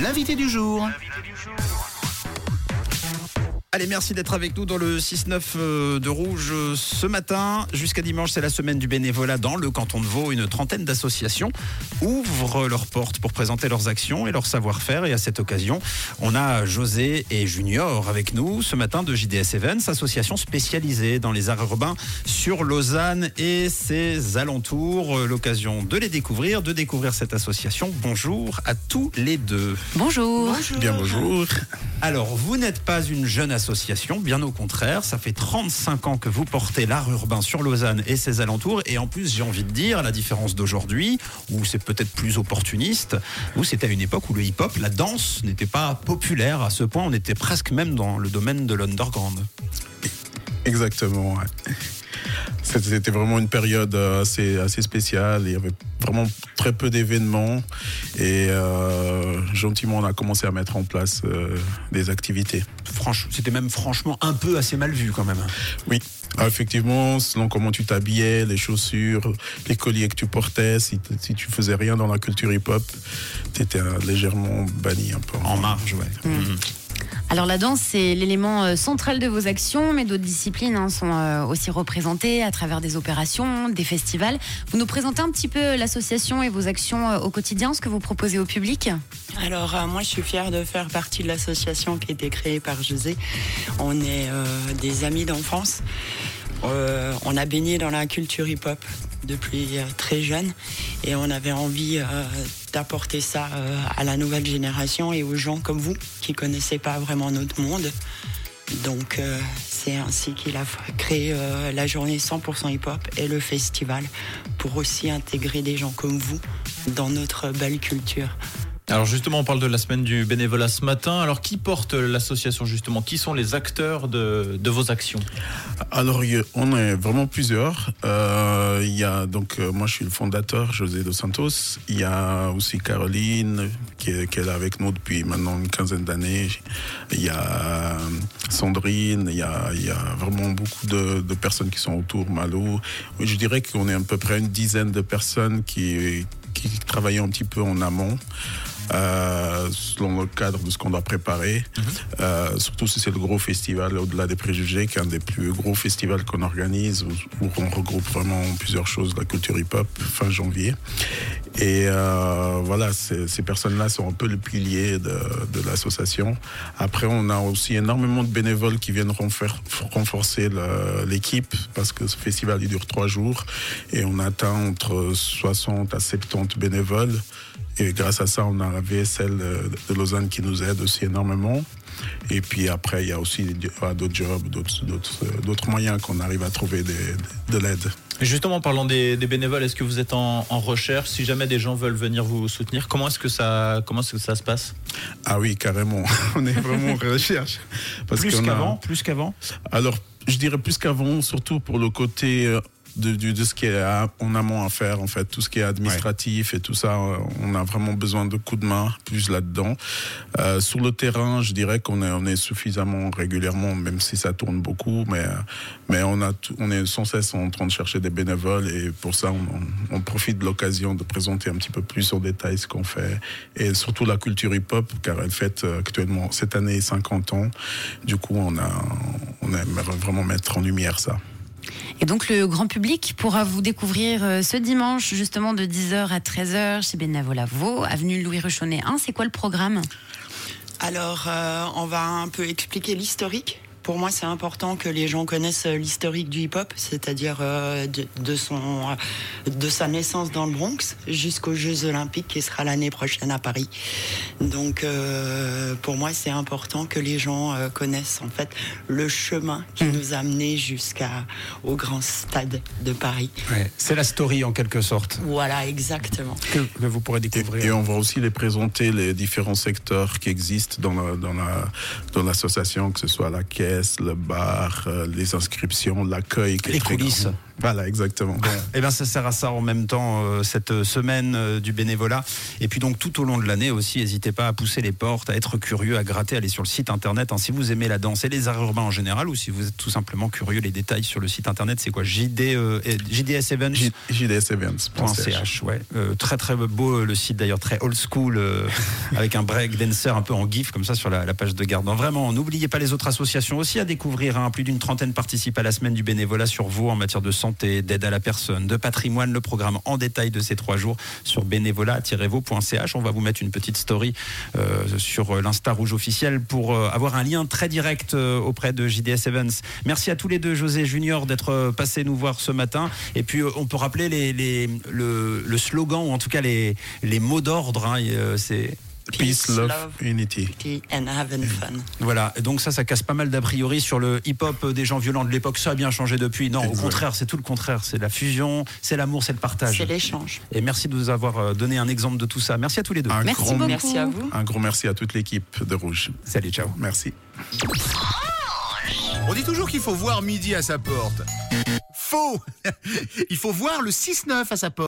L'invité du jour. Allez, merci d'être avec nous dans le 6-9 euh, de Rouge ce matin. Jusqu'à dimanche, c'est la semaine du bénévolat dans le canton de Vaud. Une trentaine d'associations ouvrent leurs portes pour présenter leurs actions et leur savoir-faire. Et à cette occasion, on a José et Junior avec nous ce matin de JDS Events, association spécialisée dans les arts urbains sur Lausanne et ses alentours. L'occasion de les découvrir, de découvrir cette association. Bonjour à tous les deux. Bonjour. Bien bonjour. Alors, vous n'êtes pas une jeune association, bien au contraire. Ça fait 35 ans que vous portez l'art urbain sur Lausanne et ses alentours. Et en plus, j'ai envie de dire, à la différence d'aujourd'hui, où c'est peut-être plus opportuniste, vous, c'était à une époque où le hip-hop, la danse, n'était pas populaire à ce point. On était presque même dans le domaine de l'underground. Exactement. ouais. C'était vraiment une période euh, assez, assez spéciale. Il y avait vraiment très peu d'événements et euh, gentiment on a commencé à mettre en place euh, des activités. C'était même franchement un peu assez mal vu quand même. Oui, Ah, effectivement, selon comment tu t'habillais, les chaussures, les colliers que tu portais, si, tu faisais rien dans la culture hip-hop, tu étais légèrement banni un peu. En marge, ouais. Mhm. Alors la danse, c'est l'élément euh, central de vos actions, mais d'autres disciplines hein, sont euh, aussi représentées à travers des opérations, des festivals. Vous nous présentez un petit peu l'association et vos actions euh, au quotidien, ce que vous proposez au public? Alors euh, moi je suis fière de faire partie de l'association qui a été créée par José. On est euh, des amis d'enfance. Euh, on a baigné dans la culture hip-hop depuis euh, très jeune et on avait envie euh, d'apporter ça à la nouvelle génération et aux gens comme vous qui connaissaient pas vraiment notre monde. Donc c'est ainsi qu'il a créé la journée 100% hip-hop et le festival pour aussi intégrer des gens comme vous dans notre belle culture. Alors justement, on parle de la semaine du bénévolat ce matin. Alors qui porte l'association justement? Qui sont les acteurs de, vos actions? Alors, on est vraiment plusieurs. Euh, Il y a donc, euh, moi, je suis le fondateur, José Dos Santos. Il y a aussi Caroline, qui est, là avec nous depuis maintenant une quinzaine d'années. Il y a euh, Sandrine. Il y a, vraiment beaucoup de, personnes qui sont autour, Malo. Je dirais qu'on est à peu près une dizaine de personnes qui, qui travaillent un petit peu en amont. Euh, selon le cadre de ce qu'on doit préparer. Euh, surtout si c'est le gros festival au-delà des préjugés, qui est un des plus gros festivals qu'on organise, où, où on regroupe vraiment plusieurs choses la culture hip-hop fin janvier. Et euh, voilà, ces, personnes-là sont un peu le pilier de, de l'association. Après, on a aussi énormément de bénévoles qui viennent renforcer l'équipe, parce que ce festival il dure trois jours, et on atteint entre 60 à 70 bénévoles. Et grâce à ça, on a la VSL de Lausanne qui nous aide aussi énormément. Et puis après, il y a aussi euh, d'autres jobs, d'autres- euh, d'autres moyens qu'on arrive à trouver des- de l'aide. Justement, en parlant des, des bénévoles, est-ce que vous êtes en, en recherche? Si jamais des gens veulent venir vous soutenir, comment est-ce que ça, comment est-ce que ça se passe? Ah oui, carrément. On est vraiment en recherche. Parce Plus a- qu'avant, plus qu'avant? Alors, je dirais plus qu'avant, surtout pour le côté de, du- de ce qui est à- en amont à faire, en fait, tout ce qui est administratif et tout ça, euh, on a vraiment besoin de coups de main plus là-dedans. Euh, sur le terrain, je dirais qu'on est, on est suffisamment régulièrement, même si ça tourne beaucoup, mais, mais on, a on est sans cesse en train de chercher des bénévoles et pour ça, on, on- on profite de l'occasion de présenter un petit peu plus en détail ce qu'on fait et surtout la culture hip-hop, car elle fête euh, actuellement cette année 50 ans. Du coup, on, a, on aimerait vraiment mettre en lumière ça. Et donc le grand public pourra vous découvrir euh, ce dimanche, justement de 10h à 13h chez Bénévolat Vaud, avenue Louis Ruchonnet 1. C'est quoi le programme? Alors, euh, on va un peu expliquer l'historique. Pour moi, c'est important que les gens connaissent l'historique du hip-hop, c'est-à-dire euh, de, de son, de sa naissance dans le Bronx jusqu'aux Jeux Olympiques qui sera l'année prochaine à Paris. Donc, euh, pour moi, c'est important que les gens euh, connaissent en fait le chemin qui nous a amenés jusqu'à au grand stade de Paris. Ouais, C'est la story en quelque sorte Voilà, exactement. que, que vous pourrez Et, découvrir. et on va aussi les présenter les différents secteurs qui existent dans la, dans la, dans l'association, que ce soit la caisse, le bar, euh, les inscriptions, l'accueil. les coulisses. grand. Voilà, exactement. Eh bien, ça sert à ça en même temps euh, cette semaine euh, du bénévolat. Et puis donc tout au long de l'année aussi, n'hésitez pas à pousser les portes, à être curieux, à gratter, à aller sur le site internet. hein. si vous aimez la danse et les arts urbains en général, ou si vous êtes tout simplement curieux, les détails sur le site internet, c'est quoi? JD, euh, et- JDS Events? J- JDSevents.ch. .ch, ouais. Euh, très très beau euh, le site d'ailleurs, très old school, euh, avec un break dancer un peu en gif comme ça sur la, la page de garde. Vraiment, n'oubliez pas les autres associations aussi à découvrir. hein. Plus d'une trentaine participent à la semaine du bénévolat sur vous en matière de santé, d'aide à la personne, de patrimoine. Le programme en détail de ces trois jours sur bénévolat-vo.ch. On va vous mettre une petite story euh, sur l'Insta Rouge officiel pour euh, avoir un lien très direct euh, auprès de JDS Evans. Merci à tous les deux, José Junior, d'être passés nous voir ce matin. Et puis, on peut rappeler le, slogan, ou en tout cas les, mots d'ordre. hein, Peace, love, unity. Unity and having fun. voilà, Et donc ça, ça casse pas mal d'a priori sur le hip-hop des gens violents de l'époque. Ça a bien changé depuis. Non, au contraire, c'est tout le contraire. C'est la fusion, c'est l'amour, c'est le partage. C'est l'échange. Et merci de nous avoir euh, donné un exemple de tout ça. Merci à tous les deux. Un Merci grand, beaucoup. Merci à vous. un gros merci à toute l'équipe de Rouge. Salut, ciao. Merci. On dit toujours qu'il faut voir midi à sa porte. Faux Il faut voir le 6-9 à sa porte.